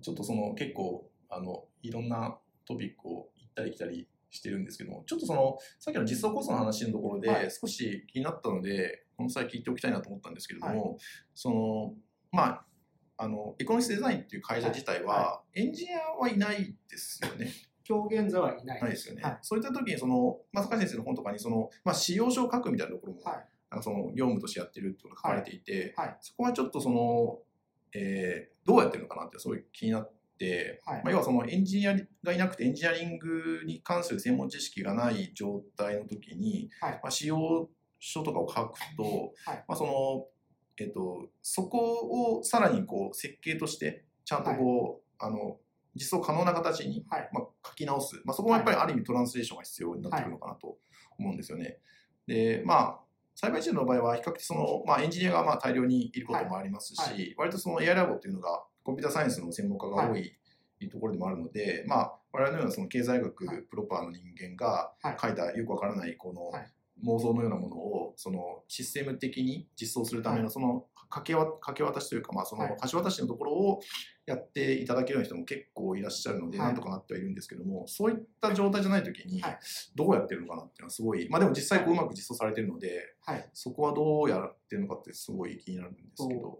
ちょっとその結構あのいろんなトピックを行ったり来たりしてるんですけどもちょっとそのさっきの実装コストの話のところはい。で少し気になったので、この際聞いておきたいなと思ったんですけれども、はそのまああのエコノミスデザインっていう会社自体は、はエンジニアはいないですよね。今日現在はいないないですよね。はい。そういった時にその、まあ、坂井先生の本とかにその、まあ、使用書を書くみたいなところも、はい。なんかその業務としてやってるってことが書かれていて、はい。そこはちょっとその、えーどうやってるのかなってすごい気になって、はい。まあ、要はそのエンジニアがいなくてエンジニアリングに関する専門知識がない状態の時に、はい。まあ、使用書とかを書くと、はい。まあ、その、えっと、そこをさらにこう設計としてちゃんとこう、あの実装可能な形にはい。まあ、書き直す、まあ、そこもやっぱりある意味トランスレーションが必要になってくるのかなと思うんですよね。でまあ栽培チームの場合は比較的その、まあ、エンジニアがまあ大量にいることもありますし、はい。割とその AI ラボっていうのがコンピュータサイエンスの専門家が多いところでもあるので、まあ、我々のようなその経済学はい。プロパーの人間がはい。書いたよくわからないこのはい。妄想のようなものをそのシステム的に実装するためのその掛けわ掛け渡しというか、まあ、そのはい。橋渡しのところをやっていただけるような人も結構いらっしゃるので、はい。なんとかなってはいるんですけどもそういった状態じゃない時にはい。どうやってるのかなっていうのはすごい、まあでも実際こううまく実装されてるのではい。そこはどうやってるのかってすごい気になるんですけど、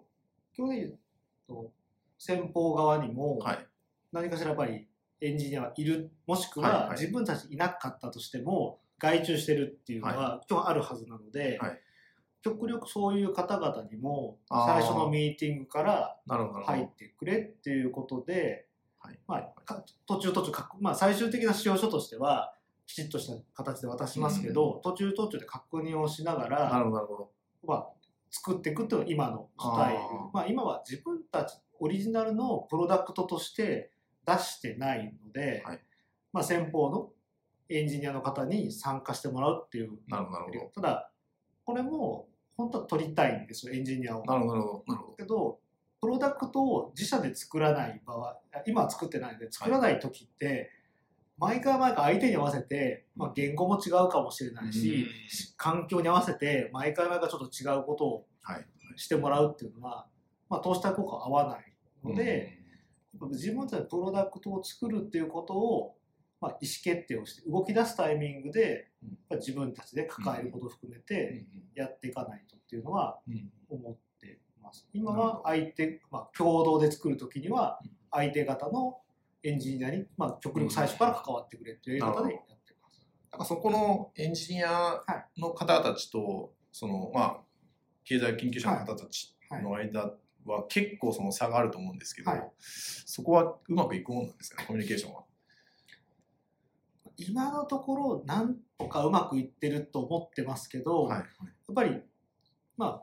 今日で言うと先方側にもはい、何かしらやっぱりエンジニアはいるもしくは自分たちいなかったとしても外注してるっていうのは今日あるはずなので、はい極力そういう方々にも最初のミーティングから入ってくれっていうことで、はい。まあ、か途中途中か、まあ、最終的な使用書としてはきちっとした形で渡しますけど、途中途中で確認をしながなら、なるほど。まあ、作っていくっていうのが今のスタイル。まあ、今は自分たちオリジナルのプロダクトとして出してないので、はい。まあ、先方のエンジニアの方に参加してもらうっていう。なるほどなるほただこれも本当は取りたいんですよエンジニアを。どなるほどなるほど。けどプロダクトを自社で作らない場合今は作ってないので作らない時って、毎回毎回相手に合わせて、まあ、言語も違うかもしれないし、環境に合わせて毎回毎回ちょっと違うことをはい。してもらうっていうのは、まあ、投資対効果は合わないので、自分たちでプロダクトを作るっていうことを、まあ、意思決定をして動き出すタイミングで、うん。まあ自分たちで抱えることを含めてやっていかないとっていうのは思ってます。今は相手、まあ、共同で作るときにはうん。相手方のエンジニアに、まあ、極力最初から関わってくれっていうやり方でやってます。なんかそこのエンジニアの方たちと、そのまあ経済研究者の方たちはい。の間は結構その差があると思うんですけど、はい。そこはうまくいくもんなんですかねコミュニケーションは。今のところなんとかうまくいってると思ってますけど、はいやっぱりまあ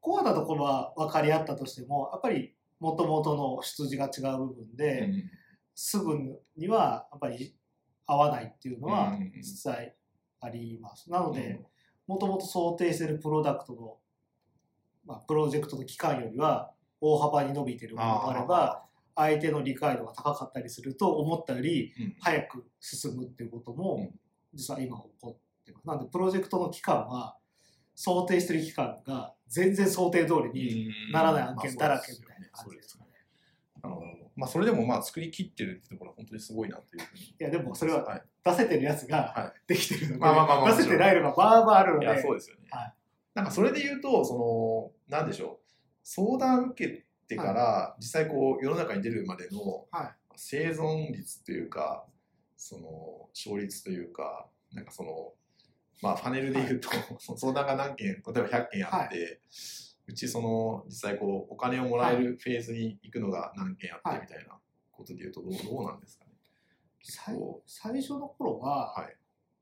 コアなところは分かり合ったとしてもやっぱりもともとの出自が違う部分で、うんすぐにはやっぱり合わないっていうのはうん実際あります。なのうん。でもともと想定しているプロダクトの、まあ、プロジェクトの期間よりは大幅に伸びているものがあれば相手の理解度が高かったりすると思ったよりうん。早く進むっていうことうもん。実は今起こってます。なのでプロジェクトの期間は想定している期間が全然想定通りにならない案件だらけみたいな感じですかね。あのまあそれでもまあ作り切ってるってところは本当にすごいなというふうに。いやでもそれははい、出せてるやつがはできてるので、まあまあまあまあ出せてないのがバーバーあるので。いやそうですよね。はい。なんかそれで言うとそのなんでしょう。相談受けてから実際こう世の中に出るまでのはい。生存率というかその勝率というかなんかそのまあファネルで言うと、その 相談が何件例えば100件あって、うちその実際こうお金をもらえるフェーズに行くのが何件あってはい。みたいなことで言うとどうどうなんですかね？最初の頃は、はい。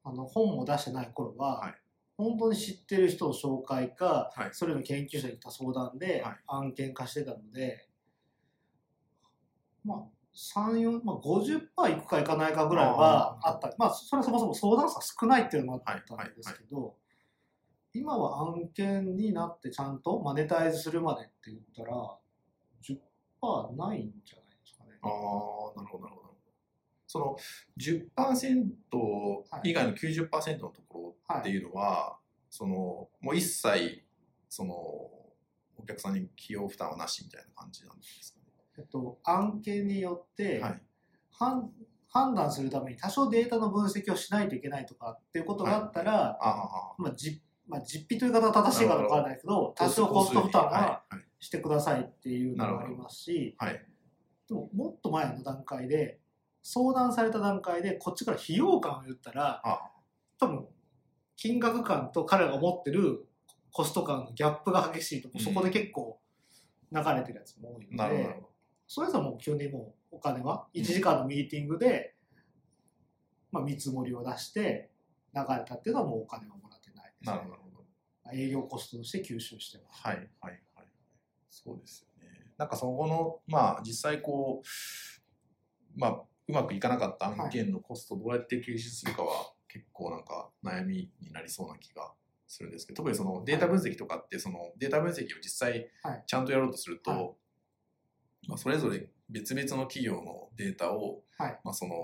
あの本を出してない頃は、はい本当に知ってる人の紹介か、はいそれの研究者に行った相談ではい案件化してたので、まあ34、まあ、50%いくかいかないかぐらいはあったまあそれはそもそも相談者少ないっていうのもあったんですけど、今は案件になってちゃんとマネタイズするまでって言ったら10%ないんじゃないですかね。ああ、なるほど、なるほど。その10%以外の90%のところっていうのは、そのもう一切そのお客さんに費用負担はなしみたいな感じなんですかね？えっと、案件によって、はい。判判断するために多少データの分析をしないといけないとかっていうことがあったら、ああ。まあじまあ、実費という方が正しいかどうかわからないけど多少コスト負担ははい。してくださいっていうのがありますし、はい。はい。でももっと前の段階で相談された段階でこっちから費用感を言ったらあ。多分金額感と彼らが持ってるコスト感のギャップが激しいと、うん。そこで結構流れてるやつも多いのでほど。それぞれもう基本的にもうお金は1時間のミーティングで、まあ、見積もりを出して流れたっていうのはもうお金はもらってないです、ね。なるほど。営業コストとして吸収してます。はいはいはい。そうですよね。なんかそこのまあ実際こうまあうまくいかなかった案件のコストをどうやって吸収するかは結構なんか悩みになりそうな気がするんですけど特にそのデータ分析とかってそのデータ分析を実際はい。ちゃんとやろうとすると、はい。まあ、それぞれ別々の企業のデータを、はい。まあその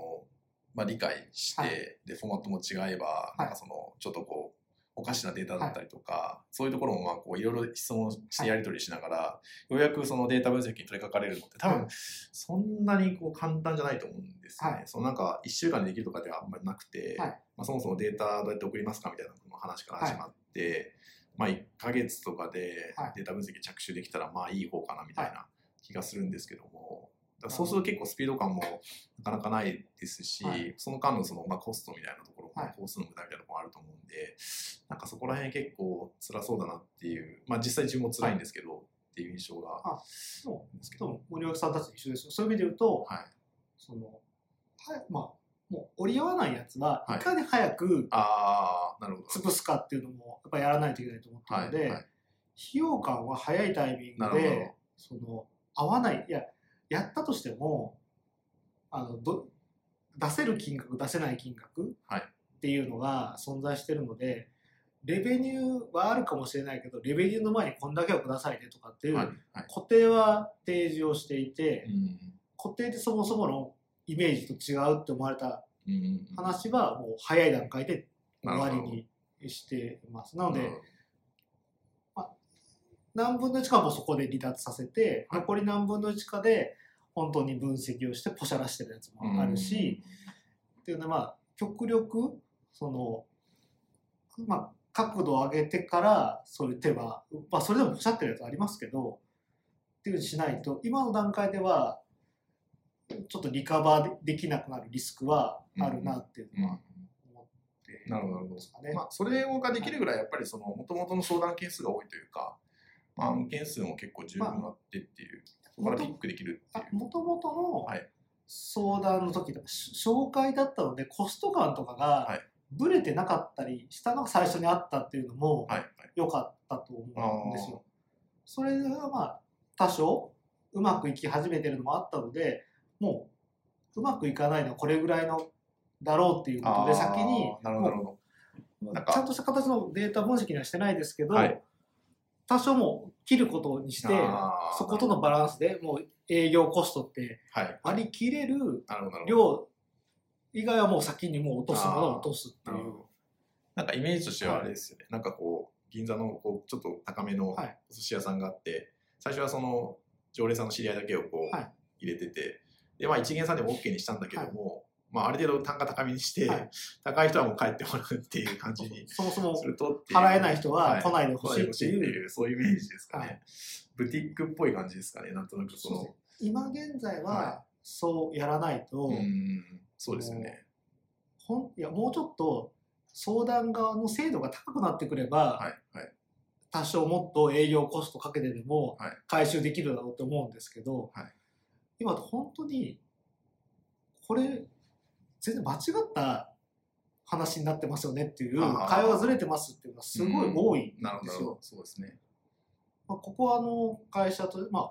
まあ、理解して、はい。でフォーマットも違えば、い。なんかそのちょっとこうおかしなデータだったりとか、そういうところもまあこういろいろ質問してやり取りしながら、ようやくそのデータ分析に取り掛かれるのって多分、はい。そんなにこう簡単じゃないと思うんですよね。はい。そのなんか1週間でできるとかではあんまりなくて、はい。まあ、そもそもデータどうやって送りますかみたいな話から始まって、まあ1ヶ月とかではい。データ分析着手できたらまあいい方かなみたいな気がするんですけども、そうすると結構スピード感もなかなかないですし、はい。その間のそのまあコストみたいなところも、はい。コースの無駄みたいなところもあると思うんで、なんかそこら辺結構辛そうだなっていう、まあ実際自分も辛いんですけど、っていう印象があそうですけど森脇さんたちと一緒ですよ。そういう意味で言うと、はい。そのはまあもう折り合わないやつははい。いかに早くああ、なるほど。潰すかっていうのもやっぱやらないといけないと思ってはい、るので、はい。費用感は早いタイミングでその合わない。いややったとしてもあのど出せる金額出せない金額はいっていうのが存在してるのでレベニューはあるかもしれないけどレベニューの前にこんだけをくださいねとかっていうはい、はい。固定は提示をしていてうん。固定でそもそものイメージと違うって思われたうん。話はもう早い段階で終わりにしています。なので何分の1かはもうそこで離脱させて、はい残り何分の1かで本当に分析をしてポシャらしてるやつもあるし、っていうのはまあ極力そのまあ角度を上げてからそういう手は、まあ、それでもポシャってるやつありますけどっていうふうにしないと今の段階ではちょっとリカバーできなくなるリスクはあるなっていううん。のは思ってなるほどなるほど。まあ、それができるぐらいやっぱりその元々の相談件数が多いというか、まあ、案件数も結構十分あってっていう、そこからピックできるっていう。もともとのはい相談の時とか、し紹介だったのでコスト感とかがはいブレてなかったりしたのが最初にあったっていうのも。良かったと思うんですよ。それがまあ多少うまくいき始めてるのもあったのでもううまくいかないのはこれぐらいのだろうっていうことで先になるほどちゃんとした形のデータ分析にはしてないですけど、はい多少もう切ることにしてそことのバランスでもう営業コストってど。はい。割り切れる。量以外はもう先にもう落とすものを落とすっていうなんかイメージとしてはあれですよね。なんかこう、銀座のこうちょっと高めのおはい寿司屋さんがあって、最初はその常連さんの知り合いだけをこう、はい入れてて、で、まあ一元さんでも OK にしたんだけども、まあある程度単価高めにして、はい高い人はもう帰ってもらうっていう感じにそもそも払えない人ははい来ないでほしいっていう。そういうイメージですかね。はいブティックっぽい感じですかね、なんとなくその。今現在ははそうやらないと、うん、そうですよね。ほんいやもうちょっと相談側の精度が高くなってくれば、はい、はい。多少もっと営業コストかけてでもはい回収できるだろうと思うんですけど、はい今本当にこれ全然間違った話になってますよねっていう会話がずれてますっていうのはすごい多いんですよ。そうですね。まあ、ここはあの会社と、まあ、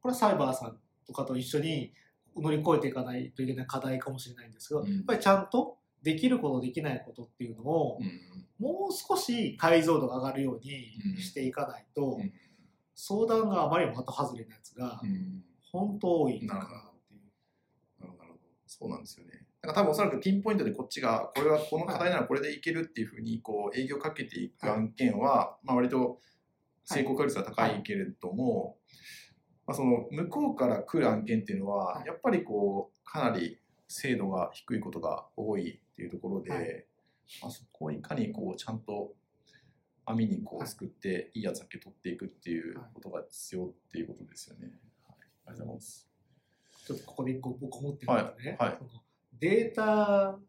これはサイバーさんとかと一緒に乗り越えていかないといけない課題かもしれないんですけど、うんやっぱりちゃんとできることできないことっていうのを、うんもう少し解像度が上がるようにしていかないと、うん相談があまりにも的外れなやつがうん本当多いかなっていう。なるほど、なるほど。そうなんですよね。だから多分おそらくピンポイントでこっちが、これはこの課題ならこれでいけるっていうふうに、こう、営業かけていく案件は、まあ割と成功確率が高いけれども、まあ、その向こうから来る案件っていうのは、はい。やっぱりこうかなり精度が低いことが多いっていうところで、はい。まあ、そこをいかにこうちゃんと網にこはいうすくっていいやつだけ取っていくっていうことが必要っていうことですよね。はい、ありがとうございます。ちょっとここで一個僕思ってるのがね、はい。はいデータ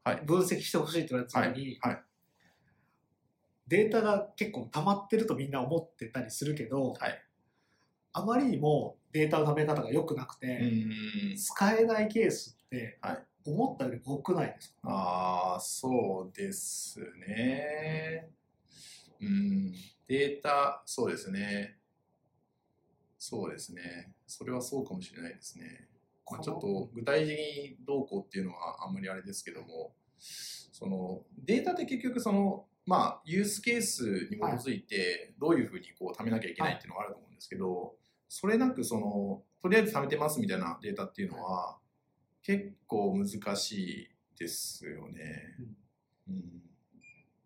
はい分析してほしいって言われた時に、はいはいデータが結構溜まってるとみんな思ってたりするけど、はいあまりにもデータの溜め方が良くなくて、使えないケースってはい思ったより多くないですか、ああ、そうですね。うん、データ、そうですね。そうですね。それはそうかもしれないですね。まあ、ちょっと具体的にどうこうっていうのはあんまりあれですけども、そのデータって結局その、まあ、ユースケースに基づいてどういうふうにこう貯めなきゃいけないっていうのがあると思うんですけど、それなくその、とりあえず貯めてますみたいなデータっていうのは、結構難しいですよね。うん。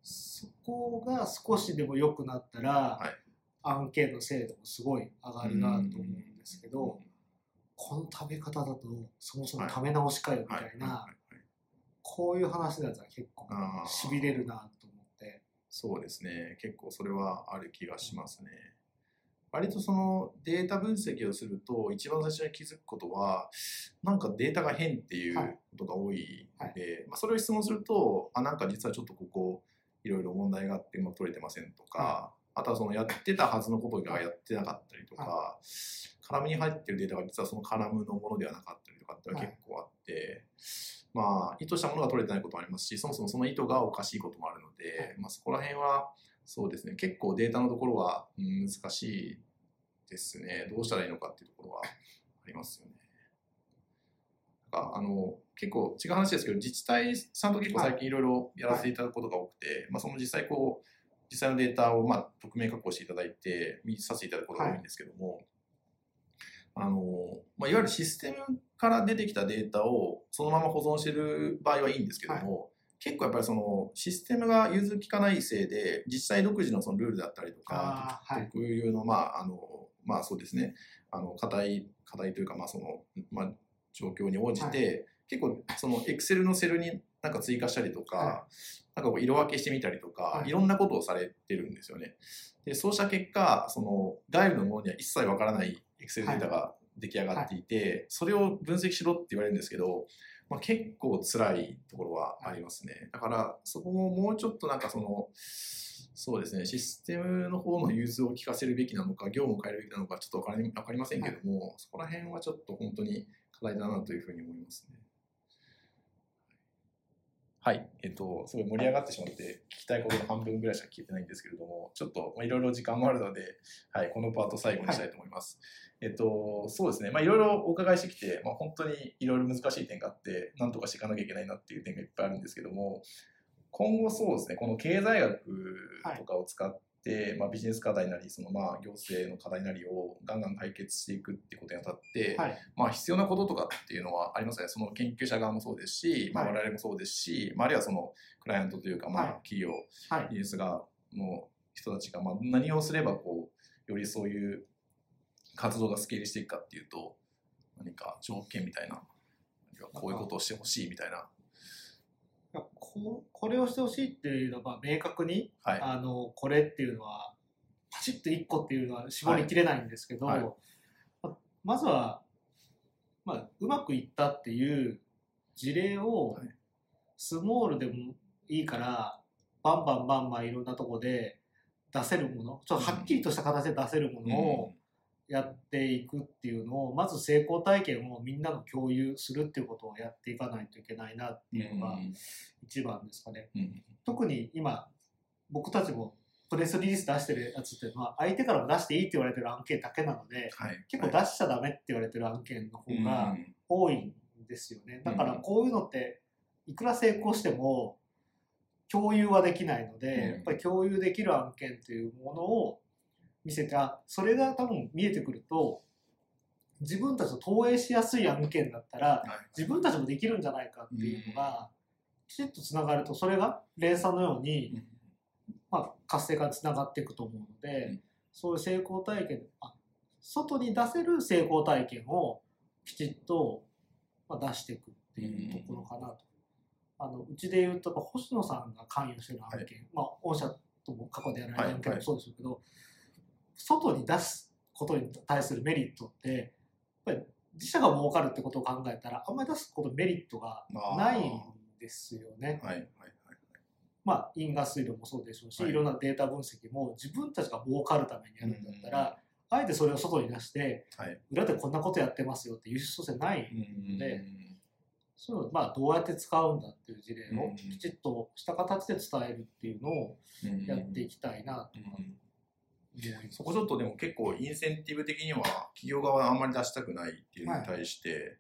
そこが少しでも良くなったら、はい。案件の精度もすごい上がるなと思うんですけど、この食べ方だとそもそも食べ直しかよみたはい。い。な、はい。はい。こういう話だったら結構しびれるなと思って。そうですね。結構それはある気がしますね。割とそのデータ分析をすると一番最初に気づくことはなんかデータが変っていうはい。ことが多いので、はまあ、それを質問するとあなんか実はちょっとここいろいろ問題があってうまく取れてませんとか、はあとはそのやってたはずのことがやってなかったりとか、カラムに入ってるデータが実はそのカラムのものではなかったりとかって結構あって、まあ意図したものが取れてないこともありますしそもそもその意図がおかしいこともあるので、まあ、そこら辺はそうですね結構データのところは難しいですねどうしたらいいのかっていうところはありますよね。なんかあの結構違う話ですけど自治体さんと結構最近いろいろやらせていただくことが多くて、まあ、その実際こう実際のデータをまあ匿名確保していただいて見させていただくことが多いんですけども、あのまあ、いわゆるシステムから出てきたデータをそのまま保存している場合はいいんですけども、結構やっぱりそのシステムが融通きかないせいで実際独自のそのルールだったりとか、特有のまああのまあそうですね。あの課題課題というかまあそのまあ状況に応じて、は結構そのエクセルのセルになんか追加したりとか、はなんかこう色分けしてみたりとか、はい。い、ろんなことをされてるんですよね。でそうした結果その外部のものには一切わからないエクセルデータが出来上がっていて、それを分析しろって言われるんですけど、まあ、結構辛いところはありますね。だからそこももうちょっとなんかそのそうですねシステムの方の融通を聞かせるべきなのか業務を変えるべきなのかちょっとわかりわかりませんけども、そこら辺はちょっと本当に課題だなというふうに思いますね。はい、えっと、すごい盛り上がってしまって、聞きたいことの半分ぐらいしか聞いてないんですけれども、ちょっとまあいろいろ時間もあるので、はい、このパート最後にしたいと思います。えっと、そうですね、まあ、いろいろお伺いしてきて、まあ、本当にいろいろ難しい点があって、なんとかしていかなきゃいけないなっていう点がいっぱいあるんですけども、今後そうですね、この経済学とかを使って、まあ、ビジネス課題なり、そのまあ行政の課題なりをガンガン解決していくってことにあたって、はいまあ、必要なこととかっていうのはありますね。その研究者側もそうですし、まあ、はい我々もそうですし、まあ、あるいはそのクライアントというか、まあはい、企業、はい技術側の人たちが、まあ、何をすればこう、よりそういう活動がスケールしていくかっていうと、何か条件みたいな、こういうことをしてほしいみたいな。ここれをしてほしいっていうのが明確に、はい。あのこれっていうのはパチッと1個っていうのは絞りきれないんですけど、はい。はいままずは、まあ、うまくいったっていう事例をはい。スモールでもいいからバンバンバンバンいろんなとこで出せるものちょっとはっきりとした形で出せるものをやっていくっていうのをまず成功体験をみんなの共有するっていうことをやっていかないといけないなっていうのが一番ですかね。うん特に今僕たちもプレスリリース出してるやつっていうのは相手からも出していいって言われてる案件だけなのではい。結構出しちゃダメって言われてる案件の方がうん多いんですよね。だからこういうのっていくら成功しても共有はできないのでうん。やっぱり共有できる案件っていうものを見せてあそれが多分見えてくると自分たちと投影しやすい案件だったらはい。自分たちもできるんじゃないかっていうのがきちっとつながるとそれが連鎖のように、まあ、活性化につながっていくと思うので、うん。そういう成功体験あ外に出せる成功体験をきちっと、まあ、出していくっていうところかなと。あのうちで言うと星野さんが関与してる案件、まあ御社とも過去でやられた案件もそうですけど、外に出すことに対するメリットってやっぱり自社が儲かるってことを考えたらあんまり出すことメリットがないんですよね。はいはいはいまあ、因果推論もそうでしょうし、はい。い、ろんなデータ分析も自分たちが儲かるためにやるんだったら、あえてそれを外に出してはい。裏でこんなことやってますよっていう人じゃない、うんでそういうのをまあどうやって使うんだっていう事例をうんきちっとした形で伝えるっていうのをうんやっていきたいなとかそこちょっとでも結構インセンティブ的には企業側はあんまり出したくないっていうのに対して、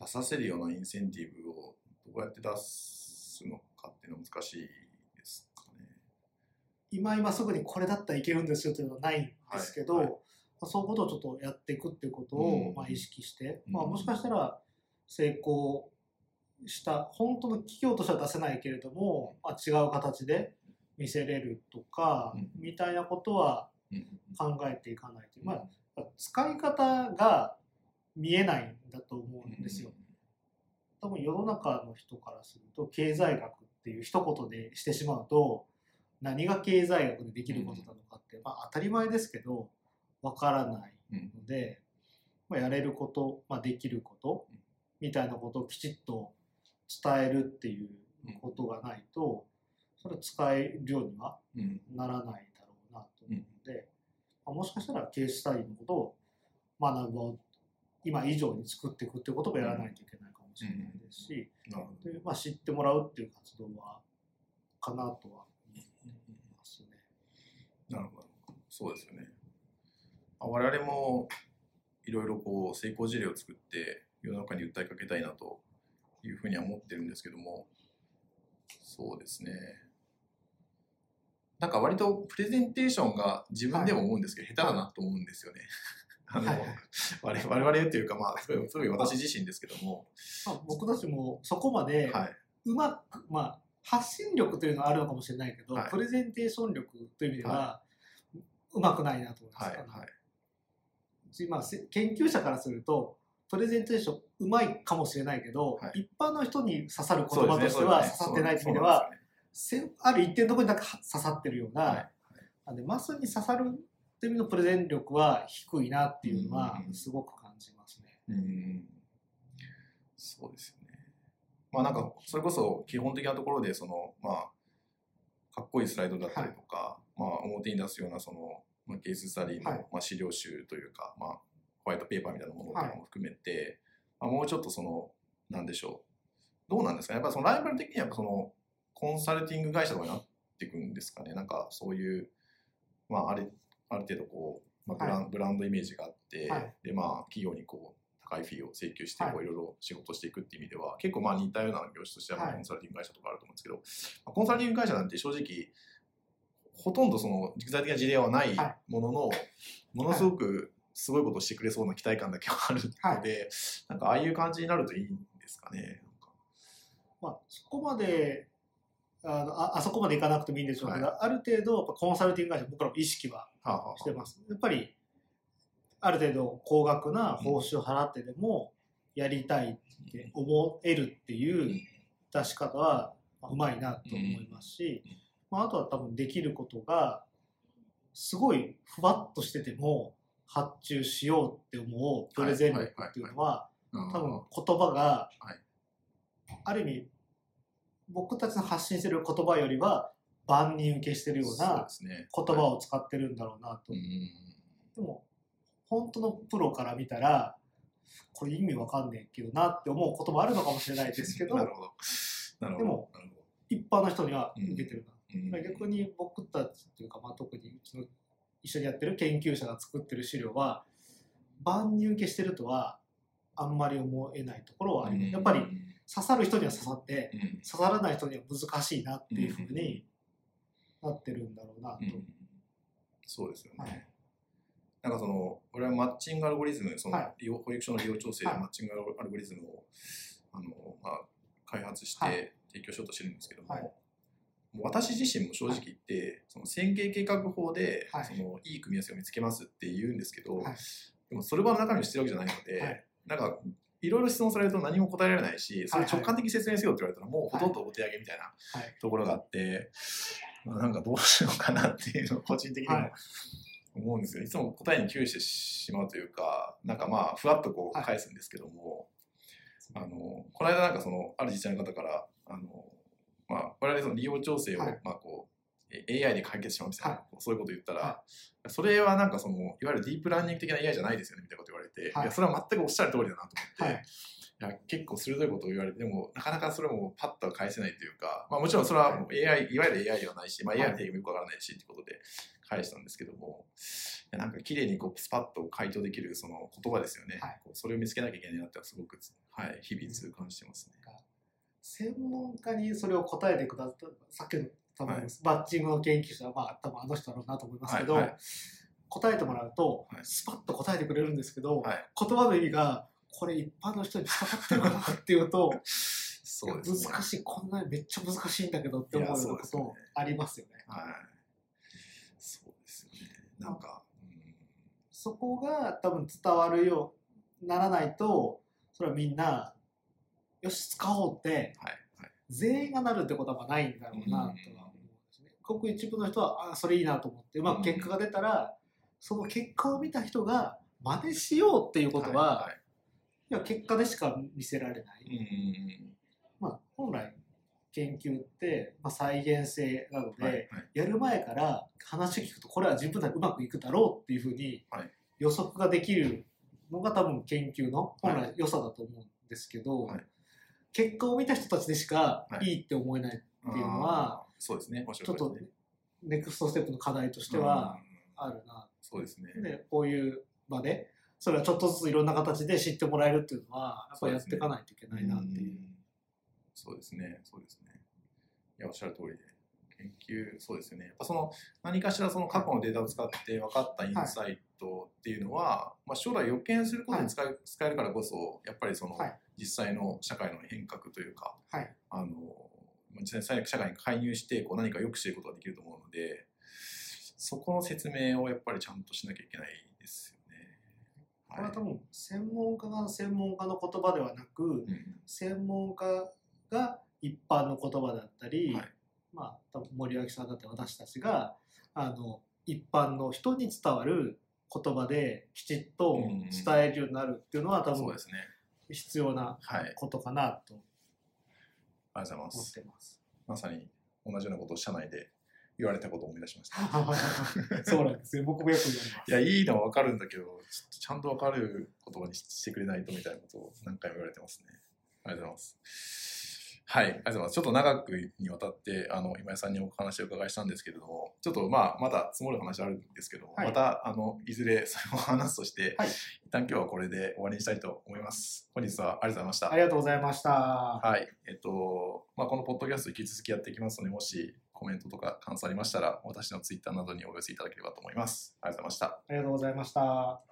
出させるようなインセンティブをどうやって出すのかっていうのは難しいですかね。今今すぐにこれだったらいけるんですよというのはないんですけど、はい。はいまあそういうことをちょっとやっていくっていうことうん。をまあ意識して、うん。まあ、もしかしたら成功した本当の企業としては出せないけれども、まあ、違う形で見せれるとか、うん。みたいなことはうん考えていかないと、まあ、使い方が見えないんだと思うんですよ。多分世の中の人からすると経済学っていう一言でしてしまうと何が経済学でできることなのかって、まあ、当たり前ですけどわからないうん。ので、まあ、やれること、まあ、できることみたいなことをきちっと伝えるっていうことがないとそれを使えるようにはうん。ならないで、まあ、もしかしたらケーススタディのことを学ぶ場を今以上に作っていくっていうこともやらないといけないかもしれないですし、なるほどでまあ、知ってもらうっていう活動はかなとは思いますね。なるほど。そうですよね。まあ我々もいろいろこう成功事例を作って世の中に訴えかけたいなというふうには思ってるんですけども、そうですね。なんか割とプレゼンテーションが自分でも思うんですけど、下手だなと思うんですよね。あの、はい我々我々というか、まあ、それそれ私自身ですけども、まあ、僕たちもそこまではい。うまく、まあ、発信力というのはあるのかもしれないけど、はいプレゼンテーション力という意味では、うまくないなと思います。はい。はい。まあ、せ研究者からするとプレゼンテーションうまいかもしれないけど、はい一般の人に刺さる言葉としては刺さってないという意味では、ある一定のところになんか刺さってるような、はい。あのでマスに刺さるっていう意味のプレゼン力は低いなっていうのはうんすごく感じますね。うんそうですよね。まあなんかそれこそ基本的なところでそのまあかっこいいスライドだったりとか、まあ表に出すようなその、まあ、ケーススタディの、はい。まあ資料集というか、まあホワイトペーパーみたいなものとかも含めて、まあ、もうちょっとそのなんでしょう。どうなんですかね。やっぱそのライバル的にはそのコンサルティング会社とかになっていくんですかね。なんかそういうまああれある程度こう、まあブランブランドイメージがあって、はい。でまあ企業にこう高いフィーを請求してはい。こういろいろ仕事していくっていう意味では、結構まあ似たような業種としてはコンサルティング会社とかあると思うんですけど、まあコンサルティング会社なんて正直ほとんどその具体的な事例はないはい。ものの、ものすごくすごいことをしてくれそうな期待感だけはあるので、なんかああいう感じになるといいんですかね。まあ、そこまであのああそこまでいかなくてもいいんでしょうけど、ある程度コンサルティング会社僕らも意識はしてます。やっぱりある程度高額な報酬を払ってでもやりたいって思えるっていう出し方はまあうまいなと思いますし、まあ、あとは多分できることがすごいふわっとしてても発注しようって思うプレゼン力っていうのはうん多分言葉がはい。ある意味僕たちの発信してる言葉よりは万人受けしてるような言葉を使ってるんだろうなと。うんでも本当のプロから見たらこれ意味わかんねえけどなって思うこともあるのかもしれないですけど。でも一般の人には受けてるな、うん。逆に僕たちというか、まあ、特にうちの一緒にやってる研究者が作ってる資料は万人受けしてるとはあんまり思えないところはあります、やっぱり刺さる人には刺さってうん。刺さらない人には難しいなっていうふうになってるんだろうなと、うんそうですよね。はい。なんかその、俺はマッチングアルゴリズム、そのはい。保育所の利用調整ではい。マッチングアルゴリズムを、あのまあ、開発しはい。て提供しようとしてるんですけども、はい。もう私自身も正直言って、その線形計画法で、はい。そのいい組み合わせを見つけますって言うんですけど、はい。でもそれ場の中身を知ってるわけじゃないので、はい。なんかいろいろ質問されると何も答えられないし、それを直感的に説明せよって言われたらもうほとんどお手上げみたいなはい。ところがあって、まあなんかどうしようかなっていうのを 個人的にもはい思うんですよ、い、つも答えに窮してしまうというか、なんかまあふわっとこはいう返すんですけども、あのこの間なんかそのある自治体の方から、あのまあ、我々その利用調整を、はい。まあこうえ AI で解決しますみたいな、はそういうこと言ったら、はそれはなんかそのいわゆるディープラーニング的な AI じゃないですよねみたいなこと言われて、はい。い、やそれは全くおっしゃる通りだなと思って、はい。いや結構鋭いことを言われてでもなかなかそれもパッとは返せないというか、まあ、もちろんそれはもう AI いわゆる AI ではないし、まあ、AI の定義もよくわからないしってことで返したんですけどもいやなんか綺麗にこうスパッと回答できるその言葉ですよね、はい。それを見つけなきゃいけないなってはすごく、はい、日々痛感してますね。専門家にそれを答えてくださったさっきの多分、バッチングの研究者はまあ多分あの人だろうなと思いますけど、はいはい答えてもらうと、はいスパッと答えてくれるんですけど、はい言葉の意味がこれ一般の人に伝わってるかなっていうとそうですね難しいこんなにめっちゃ難しいんだけどって思うようなことありますよね。はい。そうですよね。なんか、うんそこが多分伝わるようにならないとそれはみんなよし使おうってはいはい。全員がなるってことはないんだろうなとは思うんですね。ごく一部の人はあそれいいなと思って、まあ、結果が出たら、その結果を見た人が真似しようっていうことは、はいい。や結果でしか見せられない。まあ、本来研究って、まあ、再現性なので、はいはい。やる前から話を聞くとこれは自分なりうまくいくだろうっていうふうにはい。予測ができるのが多分研究の本は来良さだと思うんですけど、はい結果を見た人たちでしかはいいいって思えないっていうのはそうですね。面ちょっと。ネクストステップの課題としてはうんあるな。そうですね。でこういう場でそれはちょっとずついろんな形で知ってもらえるっていうのはやっぱりやっていかないといけないなっていう。んそうですね。そうですね。いや、おっしゃる通りで。研究、そうですよね。やっぱその何かしらその過去のデータを使って分かったインサイトっていうのは、まあ、将来予見することに使え,、使えるからこそ、やっぱりその、はい。実際の社会の変革というか、はい。あの実際に社会に介入してこう何か良くしていくことができると思うので、そこの説明をやっぱりちゃんとしなきゃいけないですよね。これは多分専門家が専門家の言葉ではなく、うん。専門家が一般の言葉だったり、はいまあ多分森脇さんだって私たちがあの一般の人に伝わる言葉できちっと伝えるようになるっていうのは多分そうですね。必要なはい。ありがとことかなとうございま思っす。てます。まさに同じようなことを社内で言われたことを思い出しました。そうなんですよ。僕もよく言われます。いや、いいのは分かるんだけど、ちょっとちゃんと分かる言葉にししてくれないとみたいなことを何回も言われてますね。ありがとうございます。はい、ありがとうございます。ちょっと長くにわたって、あの、今井さんにお話をお伺いしたんですけれども、ちょっとまあ、まだ積もる話あるんですけども、はいまた、あの、いずれそれを話すとして、はい一旦今日はこれで終わりにしたいと思います。本日はありがとうございました。ありがとうございました。はい。えっと、まあ、このポッドキャスト引き続きやっていきますので、もしコメントとか感想ありましたら、私のツイッターなどにお寄せいただければと思います。ありがとうございました。ありがとうございました。